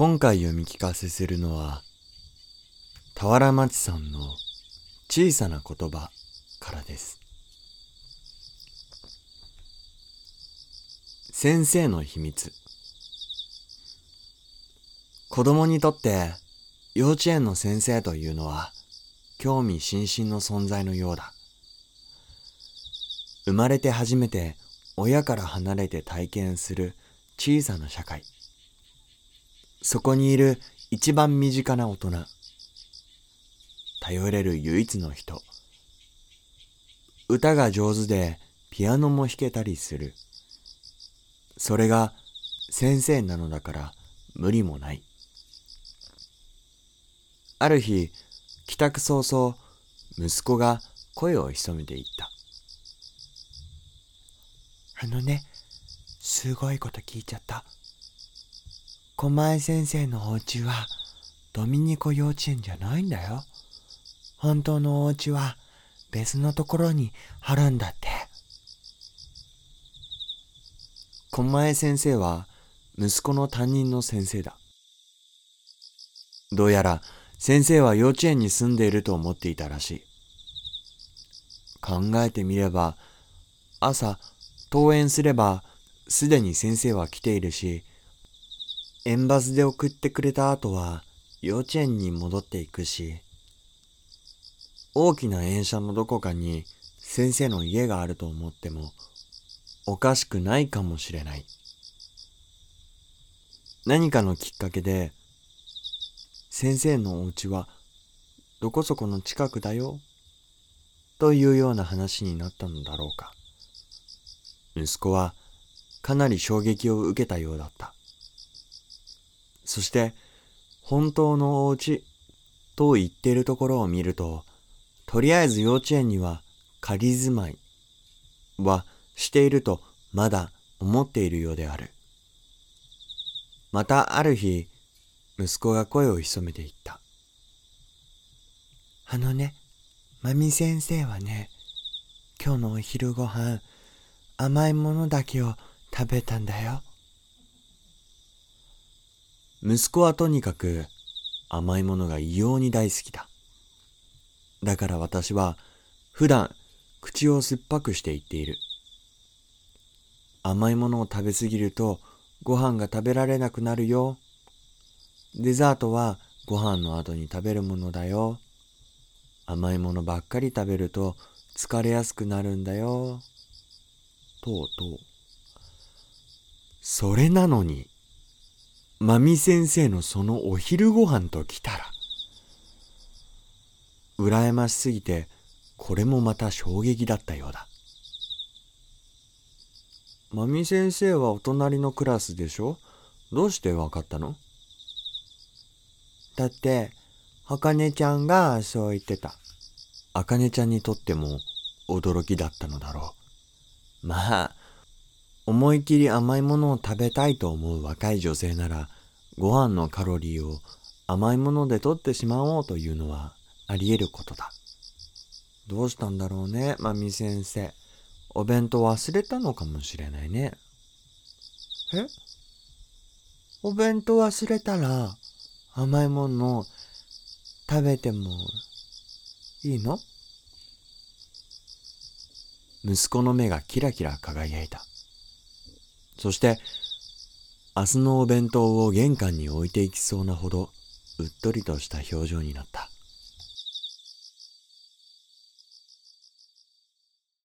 今回読み聞かせするのは、俵町さんの小さな言葉からです。先生の秘密。子供にとって幼稚園の先生というのは興味津々の存在のようだ。生まれて初めて親から離れて体験する小さな社会。そこにいる一番身近な大人。頼れる唯一の人。歌が上手でピアノも弾けたりする。それが先生なのだから無理もない。ある日、帰宅早々、息子が声を潜めていった。あのね、すごいこと聞いちゃった。狛江先生のお家はドミニコ幼稚園じゃないんだよ。本当のお家は別のところにあるんだって。狛江先生は息子の担任の先生だ。どうやら先生は幼稚園に住んでいると思っていたらしい。考えてみれば、朝登園すればすでに先生は来ているし、園バスで送ってくれた後は幼稚園に戻っていくし、大きな園舎のどこかに先生の家があると思ってもおかしくないかもしれない。何かのきっかけで先生のお家はどこそこの近くだよというような話になったのだろうか。息子はかなり衝撃を受けたようだった。そして、本当のお家と言っているところを見ると、とりあえず幼稚園には仮住まいはしているとまだ思っているようである。またある日、息子が声を潜めていった。あのね、まみ先生はね、今日のお昼ご飯、甘いものだけを食べたんだよ。息子はとにかく甘いものが異様に大好きだ。だから私は普段口を酸っぱくして言っている。甘いものを食べすぎるとご飯が食べられなくなるよ。デザートはご飯の後に食べるものだよ。甘いものばっかり食べると疲れやすくなるんだよ。とうとう。それなのに、まみ先生のそのお昼ご飯と来たら、羨ましすぎて、これもまた衝撃だったようだ。まみ先生はお隣のクラスでしょ？どうしてわかったの？だって、あかねちゃんがそう言ってた。あかねちゃんにとっても驚きだったのだろう。まあ、思い切り甘いものを食べたいと思う若い女性なら、ご飯のカロリーを甘いもので取ってしまおうというのはあり得ることだ。どうしたんだろうね、まみ先生。お弁当忘れたのかもしれないね。え？お弁当忘れたら甘いもの食べてもいいの？息子の目がキラキラ輝いた。そして、明日のお弁当を玄関に置いていきそうなほど、うっとりとした表情になった。